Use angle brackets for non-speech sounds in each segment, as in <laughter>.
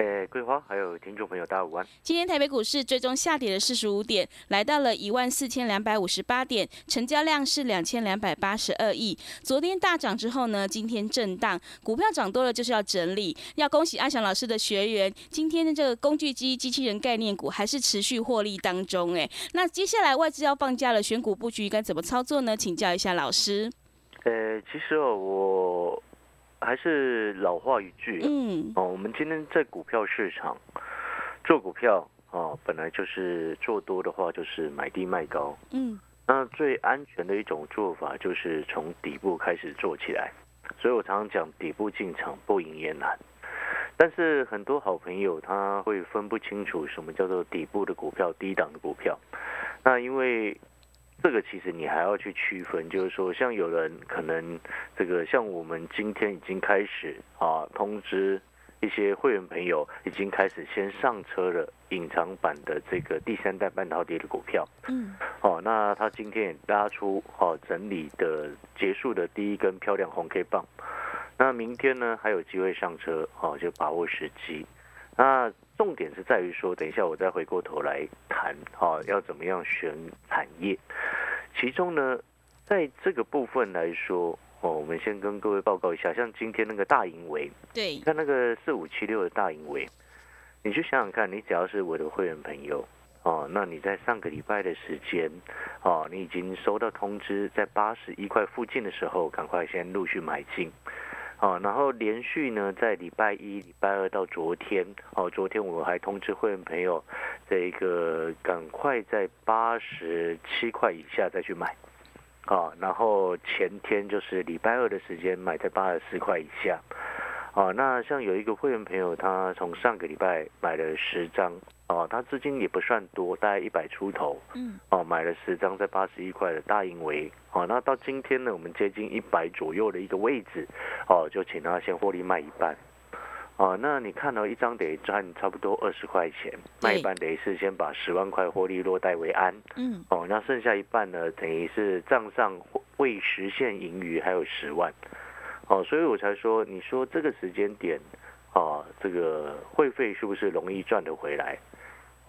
诶，桂花还有听众朋友，大家午安。今天台北股市最终下跌了四十五点，来到了一万四千两百五十八点，成交量是两千两百八十二亿。昨天大涨之后呢，今天震荡，股票涨多了就是要整理。要恭喜阿翔老师的学员，今天的这个工具机机器人概念股还是持续获利当中。哎，那接下来外资要放假了，选股布局该怎么操作呢？请教一下老师。呃，其实哦，我。还是老话一句，嗯，哦，我们今天在股票市场做股票，哦，本来就是做多的话，就是买低卖高，嗯，那最安全的一种做法就是从底部开始做起来，所以我常常讲底部进场不赢也难，但是很多好朋友他会分不清楚什么叫做底部的股票、低档的股票，那因为。这个其实你还要去区分，就是说，像有人可能这个，像我们今天已经开始啊，通知一些会员朋友已经开始先上车了隐藏版的这个第三代半导体的股票。嗯。哦，那他今天也拉出哦整理的结束的第一根漂亮红 K 棒，那明天呢还有机会上车，哦就把握时机。那重点是在于说，等一下我再回过头来谈，哈，要怎么样选产业。其中呢，在这个部分来说，哦，我们先跟各位报告一下，像今天那个大盈维，对，看那个四五七六的大盈维，你去想想看，你只要是我的会员朋友，哦，那你在上个礼拜的时间，哦，你已经收到通知，在八十一块附近的时候，赶快先陆续买进。哦，然后连续呢，在礼拜一、礼拜二到昨天，哦，昨天我还通知会员朋友，这个赶快在八十七块以下再去买，啊，然后前天就是礼拜二的时间买在八十四块以下。哦，那像有一个会员朋友，他从上个礼拜买了十张，哦，他资金也不算多，大概一百出头，嗯，哦，买了十张在八十一块的大盈维，哦，那到今天呢，我们接近一百左右的一个位置，哦，就请他先获利卖一半，哦，那你看到一张得赚差不多二十块钱，卖一半等于是先把十万块获利落袋为安，嗯，哦，那剩下一半呢，等于是账上未实现盈余还有十万。哦，所以我才说，你说这个时间点，啊，这个会费是不是容易赚得回来？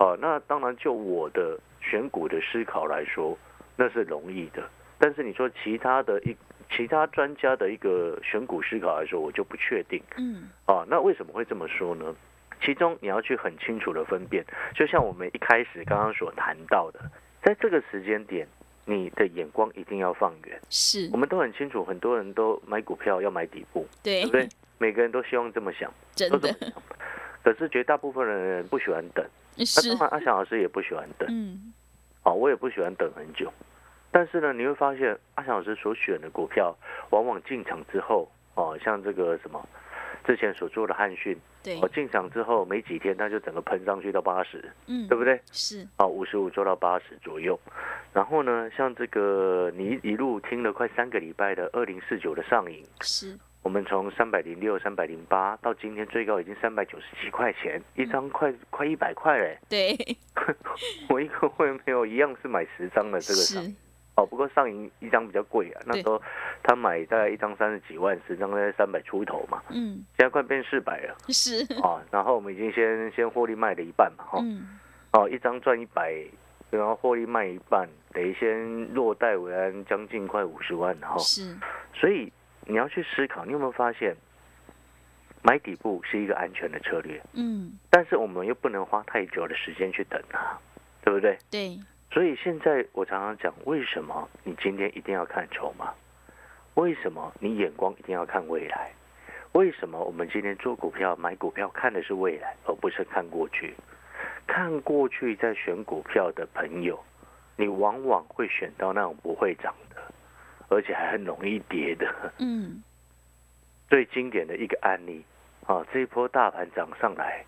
哦，那当然，就我的选股的思考来说，那是容易的。但是你说其他的一其他专家的一个选股思考来说，我就不确定。嗯。啊，那为什么会这么说呢？其中你要去很清楚的分辨，就像我们一开始刚刚所谈到的，在这个时间点。你的眼光一定要放远，是我们都很清楚，很多人都买股票要买底部，对不对？每个人都希望这么想，<laughs> 真的。可是绝大部分的人不喜欢等，是。阿翔老师也不喜欢等，嗯，哦，我也不喜欢等很久。但是呢，你会发现阿翔老师所选的股票，往往进场之后，哦，像这个什么。之前所做的汉讯，对，我进场之后没几天，它就整个喷上去到八十，嗯，对不对？是，哦，五十五做到八十左右。然后呢，像这个你一路听了快三个礼拜的二零四九的上影，是，我们从三百零六、三百零八到今天最高已经三百九十七块钱一张，快快一百块嘞。对，<laughs> 我一个会员朋友一样是买十张的这个上。哦，不过上银一张比较贵啊，那时候他买大概一张三十几万，十张在三百出头嘛。嗯，现在快变四百了。是。哦，然后我们已经先先获利卖了一半嘛，哈。嗯。哦，一张赚一百，然后获利卖一半，等于先落袋为安，将近快五十万，哈。是。所以你要去思考，你有没有发现，买底部是一个安全的策略？嗯。但是我们又不能花太久的时间去等啊，对不对？对。所以现在我常常讲，为什么你今天一定要看筹码？为什么你眼光一定要看未来？为什么我们今天做股票、买股票看的是未来，而不是看过去？看过去在选股票的朋友，你往往会选到那种不会涨的，而且还很容易跌的。嗯，<laughs> 最经典的一个案例，啊，这一波大盘涨上来，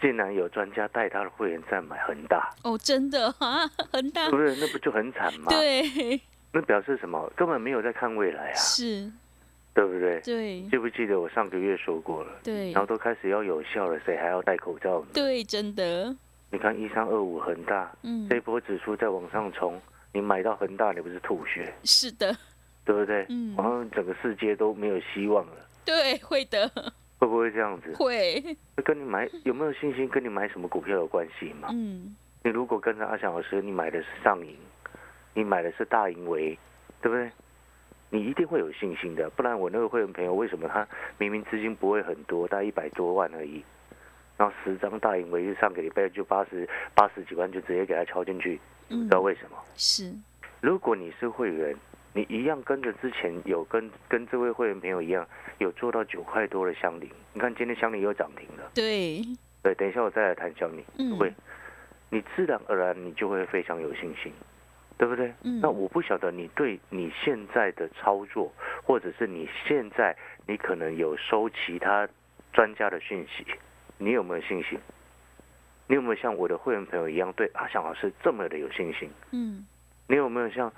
竟然有专家带他的会员在买恒大，哦，真的啊，恒大，不是？那不就很惨吗？对，那表示什么？根本没有在看未来啊，是，对不对？对，记不记得我上个月说过了？对然，后都开始要有效了，谁还要戴口罩呢？对，真的，你看一三二五恒大，嗯这，一波指数在往上冲，你买到恒大，你不是吐血，是的，对不对？嗯好像整个世界都没有希望了，对，会的，会不会这样子？会，那跟你买有没有信心，跟你买什么股票有关系吗？嗯，你如果跟着阿翔老师，你买的是上银，你买的是大银维，对不对？你一定会有信心的，不然我那个会员朋友为什么他明明资金不会很多，大概一百多万而已，然后十张大银维就上个礼拜就八十八十几万就直接给他敲进去，你嗯知道为什么？是，如果你是会员，你一样跟着之前有跟跟这位会员朋友一样，有做到九块多的香菱，你看今天香菱又涨停了。对，对，等一下我再来谈香菱，嗯会，你自然而然你就会非常有信心，对不对？嗯那我不晓得你对你现在的操作，或者是你现在你可能有收其他专家的讯息，你有没有信心？你有没有像我的会员朋友一样对阿翔老师这么的有信心？嗯，你有没有像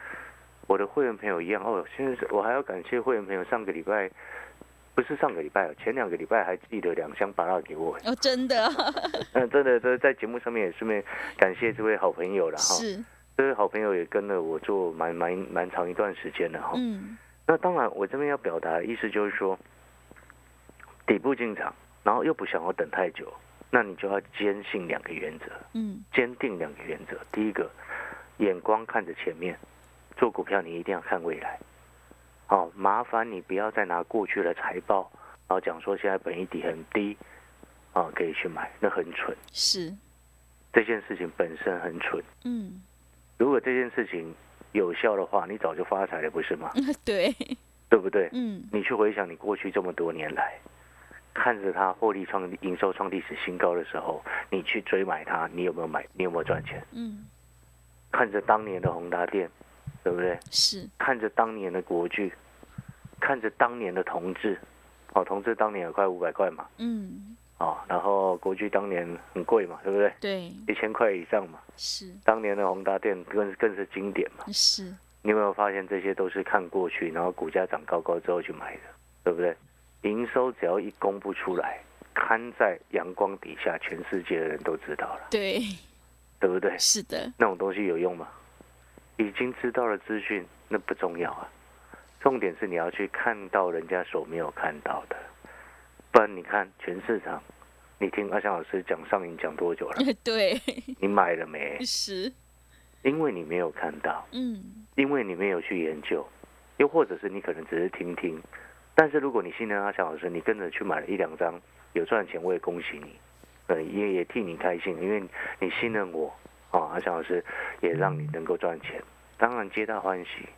我的会员朋友一样？哦，现在是我还要感谢会员朋友，上个礼拜不是上个礼拜哦，前两个礼拜还寄了两箱巴拉给我。哦，真的，<laughs> 嗯，真的，这在节目上面也顺便感谢这位好朋友了哈。是，这位好朋友也跟了我做蛮蛮蛮长一段时间了哈。嗯，那当然，我这边要表达的意思就是说，底部进场，然后又不想要等太久，那你就要坚信两个原则。嗯，坚定两个原则。第一个，眼光看着前面，做股票你一定要看未来。好、麻烦你不要再拿过去的财报，然后讲说现在本益比很低，啊，可以去买，那很蠢。是，这件事情本身很蠢。嗯，如果这件事情有效的话，你早就发财了，不是吗？<laughs> 对，对不对？嗯，你去回想你过去这么多年来，看着它获利创营收创历史新高的时候，你去追买它，你有没有买？你有没有赚钱？嗯，看着当年的宏达电，对不对？是，看着当年的国巨，看着当年的同志，哦，同志当年有快五百块嘛，嗯，哦，然后国巨当年很贵嘛，对不对？对，一千块以上嘛。是，当年的宏达电更更是经典嘛。是，你有没有发现这些都是看过去，然后股价涨高高之后去买的，对不对？营收只要一公布出来，看在阳光底下，全世界的人都知道了，对，对不对？是的，那种东西有用吗？已经知道了资讯，那不重要啊。重点是你要去看到人家所没有看到的，不然你看全市场，你听阿翔老师讲上影讲多久了？<laughs> 对，你买了没？是，因为你没有看到，嗯，因为你没有去研究，又或者是你可能只是听听。但是如果你信任阿翔老师，你跟着去买了一两张，有赚钱，我也恭喜你，呃，也也替你开心，因为你信任我，啊，阿翔老师也让你能够赚钱，当然皆大欢喜。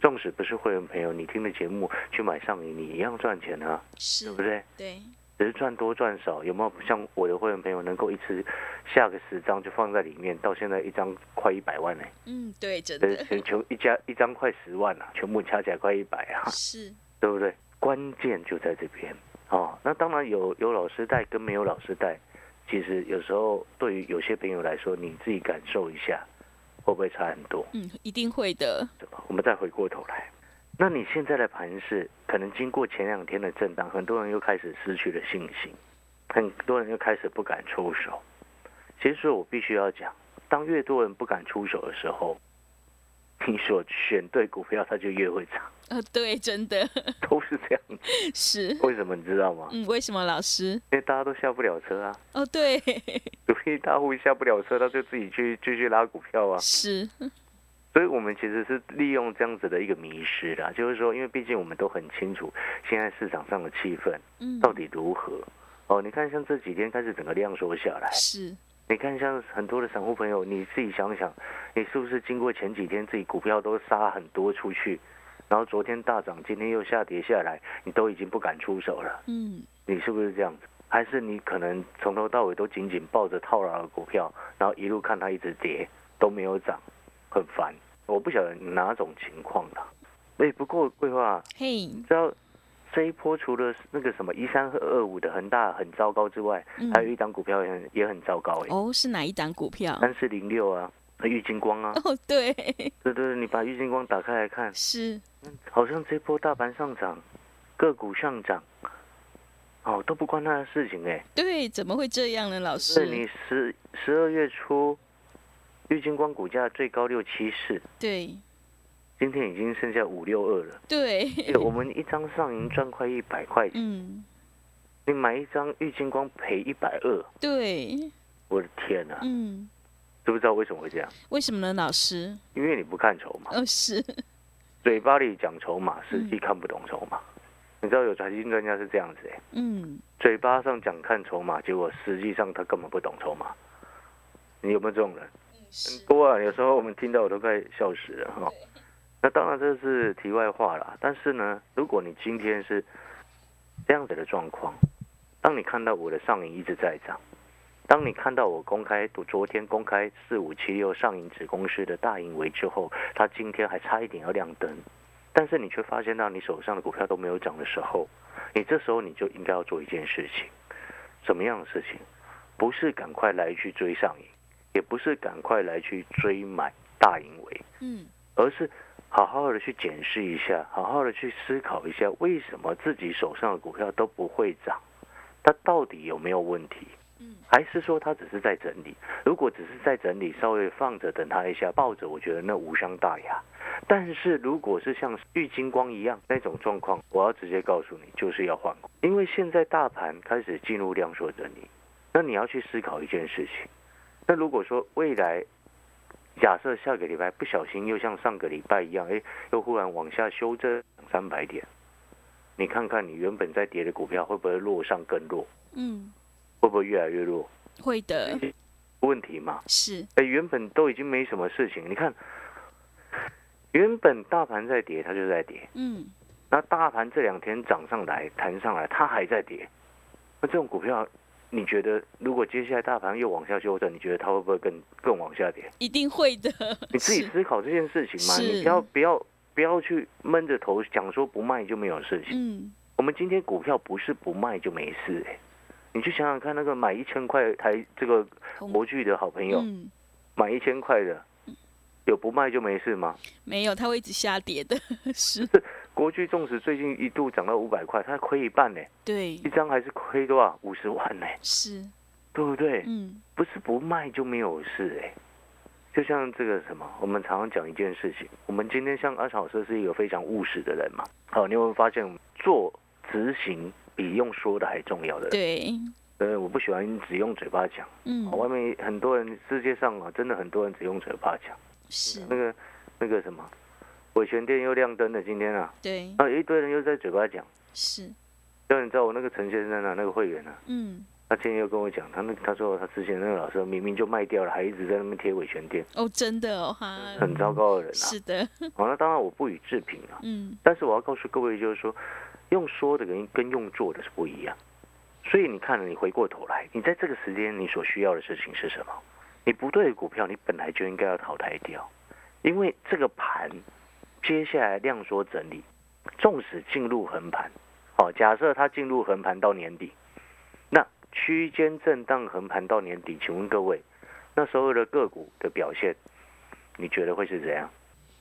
纵使不是会员朋友，你听的节目去买上瘾，你一样赚钱啊，是对不，对？对，只是赚多赚少，有没有像我的会员朋友能够一次下个十张就放在里面，到现在一张快一百万呢、嗯，对，真这的，全球一家一张快十万啊，全部加起来快一百啊，是，对不对？关键就在这边哦。那当然有有老师带跟没有老师带，其实有时候对于有些朋友来说，你自己感受一下，会不会差很多？嗯，一定会的，我们再回过头来，那你现在的盘势可能经过前两天的震荡，很多人又开始失去了信心，很多人又开始不敢出手。其实我必须要讲，当越多人不敢出手的时候，你所选对股票，它就越会涨，呃，对，真的 <laughs> 都是这样。是，为什么你知道吗？嗯，为什么老师？因为大家都下不了车啊，哦，对，<laughs> 主力大户下不了车，他就自己去继续拉股票啊。是，所以我们其实是利用这样子的一个迷失啦，就是说，因为毕竟我们都很清楚现在市场上的气氛嗯，到底如何。哦，你看像这几天开始整个量缩下来，是，你看像很多的散户朋友，你自己想想，你是不是经过前几天自己股票都杀很多出去，然后昨天大涨，今天又下跌下来，你都已经不敢出手了，嗯，你是不是这样子？还是你可能从头到尾都紧紧抱着套牢的股票，然后一路看它一直跌都没有涨，很烦。我不晓得哪种情况啦。哎，不过桂花，嘿，知道这一波除了那个什么一三二五的恒大很糟糕之外，还有一档股票也很也很糟糕哎。哦，是哪一档股票？三四零六啊，玉金光啊。哦，对。对对，你把玉金光打开来看，是。好像这波大盘上涨，个股上涨。哦，都不关他的事情哎。对，怎么会这样呢，老师？是你十十二月初，玉金光股价最高六七四。对。今天已经剩下五六二了。对。我们一张上银赚快一百块钱。嗯。你买一张玉金光赔一百二。对。我的天哪！嗯。知不知道为什么会这样？为什么呢，老师？因为你不看筹码。哦，是。嘴巴里讲筹码，实际看不懂筹码。你知道有财经专家是这样子哎，嗯，嘴巴上讲看筹码，结果实际上他根本不懂筹码。你有没有这种人？很多啊，有时候我们听到我都快笑死了哈。那当然这是题外话啦，但是呢，如果你今天是这样子的状况，当你看到我的上影一直在涨，当你看到我公开昨天公开四五七六上影子公司的大盈为之后，它今天还差一点要亮灯。但是你却发现到你手上的股票都没有涨的时候，你这时候你就应该要做一件事情，什么样的事情？不是赶快来去追上影，也不是赶快来去追买大盈为，嗯，而是好好的去检视一下，好好的去思考一下，为什么自己手上的股票都不会涨？它到底有没有问题？嗯还是说它只是在整理？如果只是在整理，稍微放着等它一下，抱着，我觉得那无伤大雅。但是如果是像玉金光一样那种状况，我要直接告诉你，就是要换股，因为现在大盘开始进入量缩整理，那你要去思考一件事情。那如果说未来假设下个礼拜不小心又像上个礼拜一样，哎，又忽然往下修这两三百点，你看看你原本在跌的股票会不会落上更弱？嗯。会不会越来越弱？会的，问题嘛是。哎，原本都已经没什么事情，你看，原本大盘在跌，它就在跌。嗯。那大盘这两天涨上来、弹上来，它还在跌。那这种股票，你觉得如果接下来大盘又往下修正，你觉得它会不会更更往下跌？一定会的。<laughs> 你自己思考这件事情嘛，你不要不要不要去闷着头讲说不卖就没有事情。嗯。我们今天股票不是不卖就没事哎。你去想想看，那个买一千块台这个模具的好朋友，买一千块的，有不卖就没事吗？没有，它会一直下跌的。<laughs> 是 <laughs> 国巨纵使最近一度涨到五百块，它亏一半呢。对，一张还是亏多少？五十万呢？是，对不对？嗯，不是不卖就没有事哎。就像这个什么，我们常常讲一件事情，我们今天像阿草社是一个非常务实的人嘛。好，你有没有发现做执行？比用说的还重要的人。对，呃，我不喜欢只用嘴巴讲。嗯，外面很多人，世界上啊，真的很多人只用嘴巴讲。是。那个，那个什么，伟权店又亮灯了，今天啊。对。啊，一堆人又在嘴巴讲。是。就你知道我那个陈先生啊，那个会员啊。嗯。他今天又跟我讲，他那他说他之前那个老师明明就卖掉了，还一直在那边贴伟权店。哦，真的哦，哈。很糟糕的人啊。是的。好，那当然我不予置评啊。嗯。但是我要告诉各位，就是说。用说的跟跟用做的是不一样，所以你看，你回过头来，你在这个时间你所需要的事情是什么？你不对的股票，你本来就应该要淘汰掉，因为这个盘接下来量缩整理，纵使进入横盘，好，假设它进入横盘到年底，那区间震荡横盘到年底，请问各位，那所有的个股的表现，你觉得会是怎样？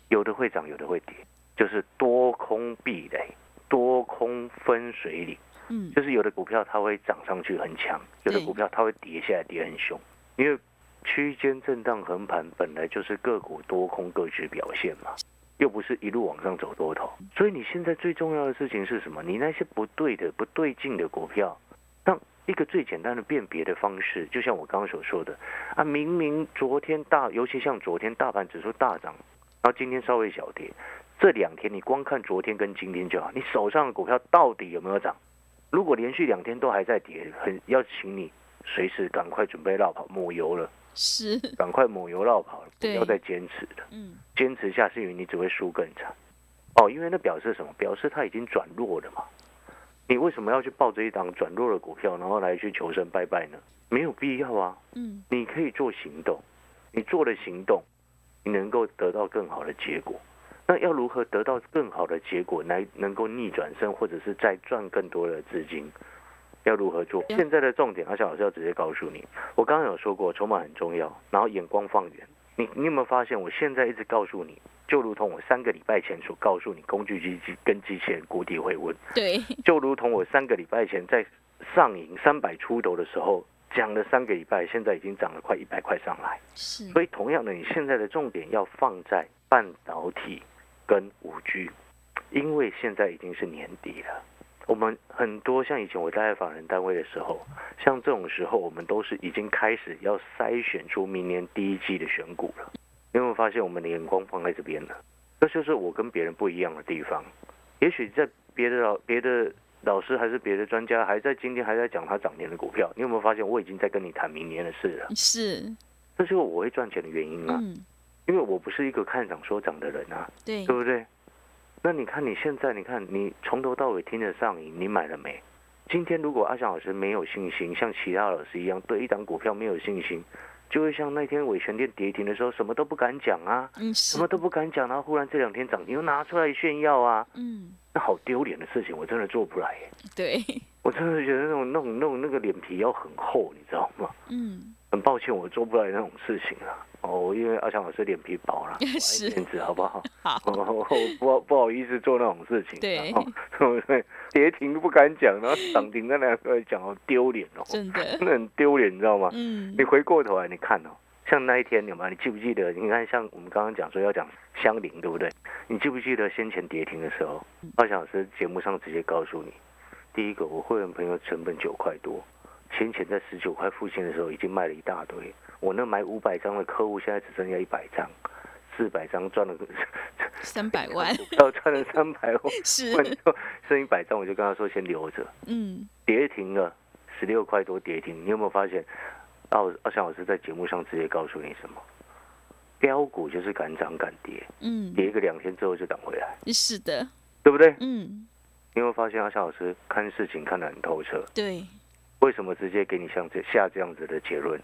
有的会涨，有的会跌，就是多空壁垒。多空分水岭，嗯，就是有的股票它会涨上去很强，有的股票它会跌下来跌很凶，因为区间震荡横盘本来就是个股多空各自表现嘛，又不是一路往上走多头，所以你现在最重要的事情是什么？你那些不对的、不对劲的股票，让一个最简单的辨别的方式，就像我刚刚所说的啊，明明昨天大，尤其像昨天大盘指数大涨，然后今天稍微小跌。这两天你光看昨天跟今天就好，你手上的股票到底有没有涨？如果连续两天都还在跌，很要请你随时赶快准备绕跑抹油了。是，赶快抹油绕跑了，不要再坚持了。嗯，坚持下去，你只会输更惨。哦，因为那表示什么？表示它已经转弱了嘛。你为什么要去抱着一档转弱的股票，然后来去求生拜拜呢？没有必要啊。嗯，你可以做行动，你做了行动，你能够得到更好的结果。那要如何得到更好的结果，来能够逆转胜，或者是再赚更多的资金？要如何做？现在的重点，阿翔老师要直接告诉你，我刚刚有说过，筹码很重要，然后眼光放远。你你有没有发现，我现在一直告诉你，就如同我三个礼拜前所告诉你，工具机机跟机器人谷底会问，对，就如同我三个礼拜前在上影三百出头的时候讲了三个礼拜，现在已经涨了快一百块上来。是，所以同样的，你现在的重点要放在半导体跟五 G，因为现在已经是年底了。我们很多像以前我待在法人单位的时候，像这种时候，我们都是已经开始要筛选出明年第一季的选股了。你有没有发现我们的眼光放在这边了？这就是我跟别人不一样的地方。也许在别的老别的老师还是别的专家还在今天还在讲他涨年的股票，你有没有发现我已经在跟你谈明年的事了？是，这就是我会赚钱的原因啊。嗯，因为我不是一个看涨说涨的人啊，对对，不对？那你看你现在，你看你从头到尾听得上瘾，你买了没？今天如果阿翔老师没有信心，像其他老师一样对一档股票没有信心，就会像那天伟权店跌停的时候，什么都不敢讲啊，嗯，什么，都不敢讲，然后忽然这两天涨停又拿出来炫耀啊，嗯，那好丢脸的事情，我真的做不来耶。对，我真的觉得那种那种那种那个脸皮要很厚，你知道吗？嗯，很抱歉，我做不来那种事情啊。哦，因为阿强老师脸皮薄了，<laughs> 面子，好不好？<laughs> 好，哦，不不好意思做那种事情，对哦，对不对？跌停都不敢讲，然后涨停在那来讲，好丢脸哦，真的，真的很丢脸，你知道吗？嗯你，回过头来，你看哦，像那一天有吗？你记不记得？你看，像我们刚刚讲说要讲相邻，对不对？你记不记得先前跌停的时候，阿强老师节目上直接告诉你，第一个，我会员朋友成本九块多，先前在十九块附近的时候已经卖了一大堆，我那买五百张的客户现在只剩下一百张，四百张赚了个 <laughs> 三百万，<laughs> 要赚了三百万，<laughs> 是，剩一百张，我就跟他说先留着。嗯，跌停了，十六块多跌停，你有没有发现？奥奥翔老师在节目上直接告诉你什么？标股就是敢涨敢跌，嗯，跌个两天之后就涨回来，是的，对不对？嗯，你有没有发现阿翔老师看事情看得很透彻？对，为什么直接给你像这下这样子的结论？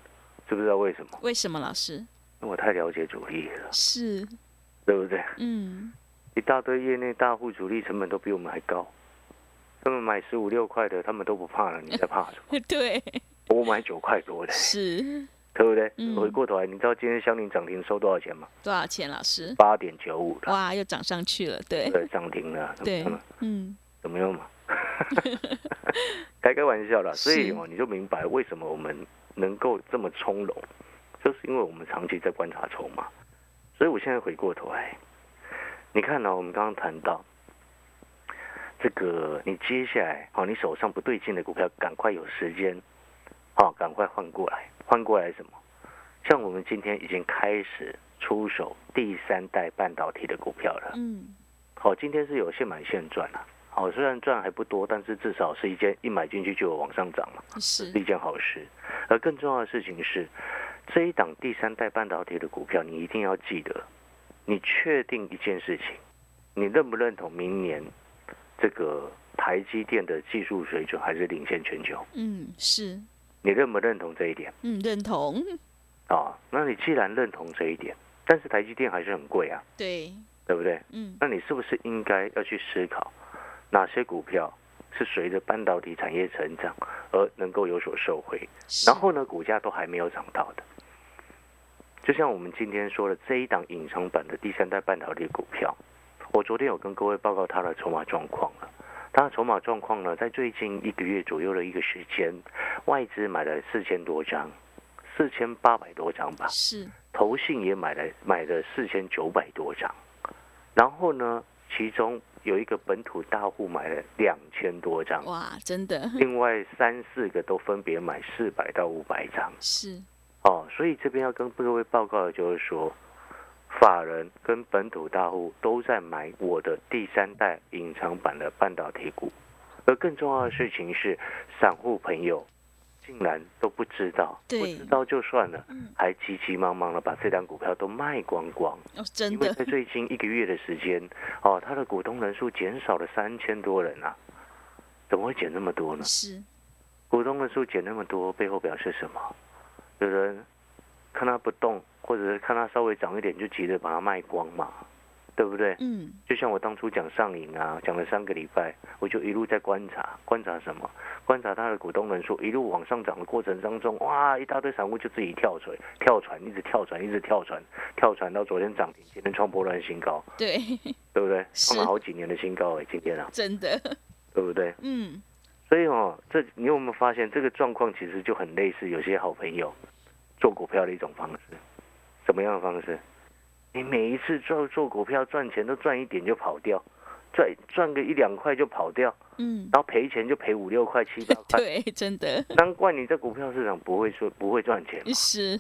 知不知道为什么？为什么老师？因为我太了解主力了，是，对不对？嗯，一大堆业内大户主力成本都比我们还高，他们买十五六块的，他们都不怕了，你在怕什么？<laughs> 对，我买九块多的，是，对不对？嗯回过头来，你知道今天香林涨停收多少钱吗？多少钱？老师？八点九五了，哇，又涨上去了，对，对，涨停了，对？，嗯，怎么样嘛？<laughs> 开开玩笑啦，所以哦，你就明白为什么我们能够这么从容，就是因为我们长期在观察筹码。所以我现在回过头来，你看呢、我们刚刚谈到这个，你接下来哦、你手上不对劲的股票，赶快有时间，好、赶快换过来，换过来什么？像我们今天已经开始出手第三代半导体的股票了。嗯，好，今天是有现买现赚啊。好，虽然赚还不多，但是至少是一件一买进去就有往上涨嘛，是是，一件好事。而更重要的事情是，这一档第三代半导体的股票，你一定要记得，你确定一件事情，你认不认同明年这个台积电的技术水准还是领先全球？嗯，是，你认不认同这一点嗯，认同，啊？那你既然认同这一点，但是台积电还是很贵啊，对，对不对？嗯，那你是不是应该要去思考，哪些股票是随着半导体产业成长而能够有所受惠，然后呢，股价都还没有涨到的？就像我们今天说的这一档隐藏版的第三代半导体股票，我昨天有跟各位报告它的筹码状况了。它的筹码状况呢，在最近一个月左右的一个时间，外资买了四千多张，四千八百多张吧，是，投信也买了买了四千九百多张，然后呢，其中有一个本土大户买了两千多张，哇，真的。<laughs> 另外三四个都分别买四百到五百张。是，哦，所以这边要跟各位报告的就是说，法人跟本土大户都在买我的第三代隐藏版的半导体股，而更重要的事情是，散户朋友竟然都不知道，对不知道就算了。嗯，还急急忙忙的把这张股票都卖光光，哦，真的因为在最近一个月的时间，<laughs> 哦，他的股东人数减少了三千多人啊，怎么会减那么多呢？是，股东人数减那么多，背后表示什么？有人看他不动，或者是看他稍微涨一点就急着把它卖光嘛，对不对？嗯，就像我当初讲上影啊，讲了三个礼拜，我就一路在观察，观察什么？观察他的股东人数一路往上涨的过程当中，哇，一大堆散户就自己跳水，跳船，一直跳船，一直跳船，跳船到昨天涨停，今天创波段新高，对，对不对？<laughs> 是创了好几年的新高哎，今天啊，真的，对不对？嗯，所以哦，这你有没有发现这个状况其实就很类似有些好朋友做股票的一种方式？什么样的方式？你每一次做做股票赚钱都赚一点就跑掉，赚赚个一两块就跑掉，嗯，然后赔钱就赔五六块、七八块。<laughs> 对，真的。难怪你在股票市场不会说不会赚钱嘛，是，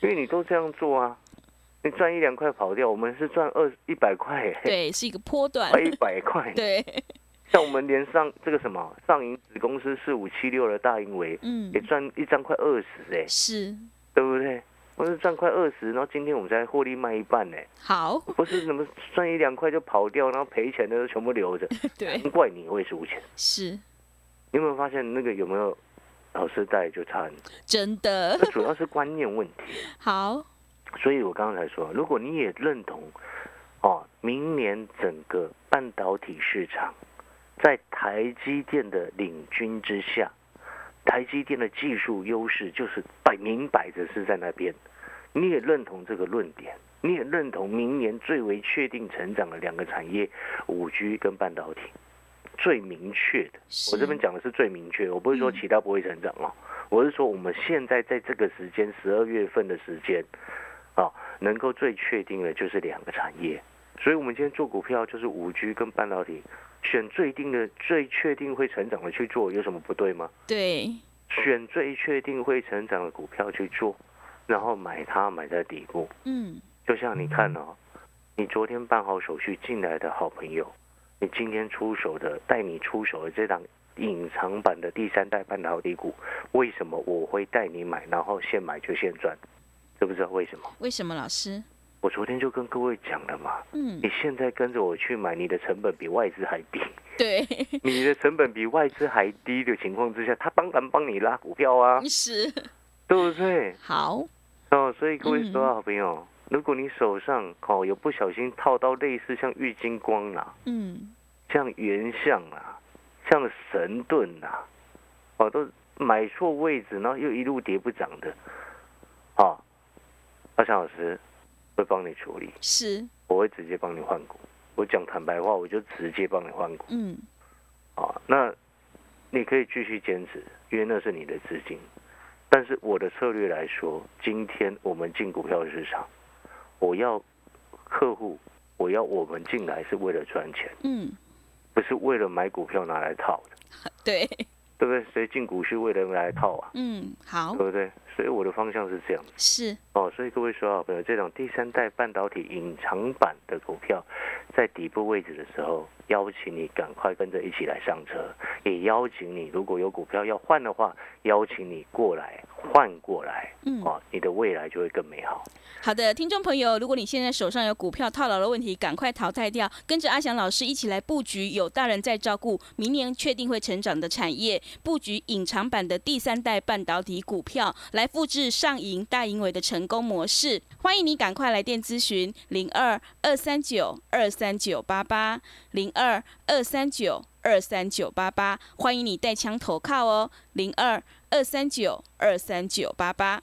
因为你都这样做啊。你赚一两块跑掉，我们是赚二一百块耶，对，是一个波段，一百块。<laughs> 对，像我们连上这个什么上银子公司四五七六的大银维，嗯。也，赚一张快二十哎，是，对不对？我是赚快二十，然后今天我们才获利卖一半呢，好，不是什么赚一两块就跑掉，然后赔钱的都全部留着，<laughs> 对，难怪你会输钱。是，你有没有发现那个有没有老师带就差很多？真的，那主要是观念问题。好，所以我刚才说，如果你也认同哦，明年整个半导体市场在台积电的领军之下，台积电的技术优势就是摆明摆着是在那边，你也认同这个论点，你也认同明年最为确定成长的两个产业，五 G 跟半导体。最明确的，我这边是讲的是最明确，我不是说嗯。其他不会成长哦，我是说我们现在在这个时间，十二月份的时间，啊，能够最确定的就是两个产业，所以我们今天做股票就是五 G 跟半导体，选最定的、最确定会成长的去做，有什么不对吗？对，选最确定会成长的股票去做，然后买它买在底部，嗯，就像你看哦，你昨天办好手续进来的好朋友，你今天出手的带你出手的这档隐藏版的第三代半导体股，为什么我会带你买，然后现买就现赚？知不知道为什么？为什么老师？我昨天就跟各位讲了嘛，嗯。你，现在跟着我去买，你的成本比外资还低，对，<laughs> 你的成本比外资还低的情况之下，他当然帮你拉股票啊，是，对不对？好，哦，所以各位嗯所有好朋友，如果你手上哦有不小心套到类似像玉金光啦、嗯，像原相啊，像神盾啊，哦都买错位置，然后又一路跌不涨的，哦，阿强老师会帮你处理，是，我会直接帮你换股。我讲坦白话，我就直接帮你换股嗯，啊。那你可以继续坚持，因为那是你的资金。但是我的策略来说，今天我们进股票市场，我要客户，我要我们进来是为了赚钱，嗯，不是为了买股票拿来套的，<laughs> 对，对不对？谁进股是为了来套啊？嗯，好对，不对？所以我的方向是这样是，哦。所以各位所有好朋友，这种第三代半导体隐藏版的股票，在底部位置的时候，邀请你赶快跟着一起来上车，也邀请你如果有股票要换的话，邀请你过来换过来，嗯。哦，你的未来就会更美好。好的，听众朋友，如果你现在手上有股票套牢的问题，赶快淘汰掉，跟着阿翔老师一起来布局有大人在照顾，明年确定会成长的产业，布局隐藏版的第三代半导体股票，来复制上银大银伟的成功模式。欢迎你赶快来电咨询零二二三九二三九八八零二二三九二三九八八，欢迎你带枪投靠哦，零二二三九二三九八八。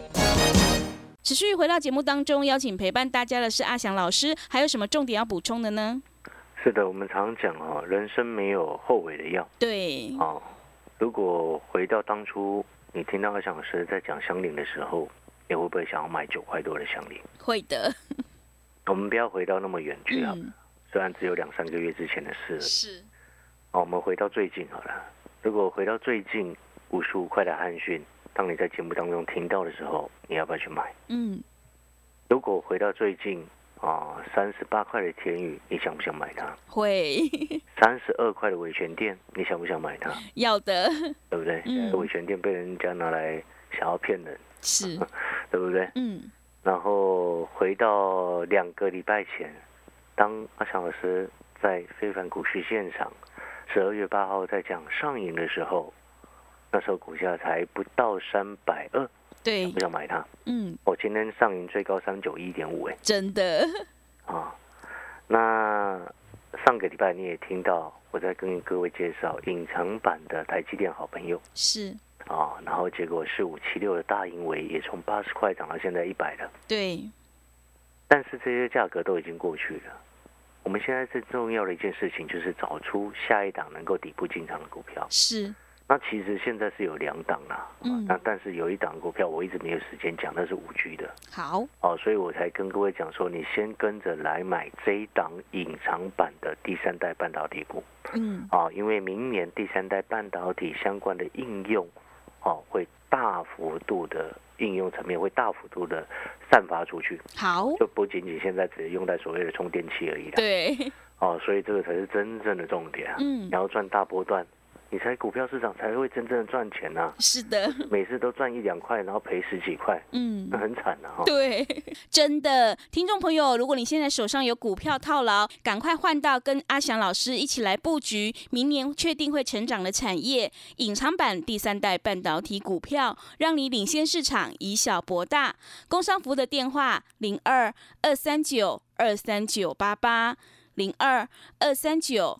持续回到节目当中，邀请陪伴大家的是阿翔老师，还有什么重点要补充的呢？是的，我们常讲哦，人生没有后悔的药对，哦。如果回到当初你听到阿翔老师在讲香菱的时候，你会不会想要买九块多的香菱？会的，我们不要回到那么远去啊，嗯，虽然只有两三个月之前的事了。是，哦，我们回到最近好了。如果回到最近五十五块的汉讯，当你在节目当中听到的时候，你要不要去买？嗯，如果回到最近啊，三十八块的天宇，你想不想买它？会 <laughs> 三十二块的维权店，你想不想买它？要的，对不对？嗯维权店被人家拿来想要骗人，是，<laughs> 对不对？嗯，然后回到两个礼拜前，当阿强老师在非凡股市现场十二月八号在讲上影的时候，那时候股价才不到三百二，对。不，想买它。嗯，我今天上影最高三九一点五，哎真的，啊，那上个礼拜你也听到我在跟各位介绍隐藏版的台积电好朋友。是，啊，然后结果是五七六的大英维也从八十块涨到现在一百了。对，但是这些价格都已经过去了。我们现在最重要的一件事情就是找出下一档能够底部进场的股票。是，那其实现在是有两档啦，嗯那但是有一档股票我一直没有时间讲，那是五 G 的好，哦，所以我才跟各位讲说，你先跟着来买这一档隐藏版的第三代半导体股嗯，啊，因为明年第三代半导体相关的应用哦会大幅度的应用层面会大幅度的散发出去。好，就不仅仅现在只用在所谓的充电器而已啦。对，哦，所以这个才是真正的重点啊！嗯你，要赚大波段，你才股票市场才会真正的赚钱呐、是的，每次都赚一两块，然后赔十几块，嗯那。很惨的、哈。对，真的，听众朋友，如果你现在手上有股票套牢，赶快换到跟阿翔老师一起来布局明年确定会成长的产业，隐藏版第三代半导体股票，让你领先市场，以小博大。工商服务的电话零二二三九二三九八八零二二三九。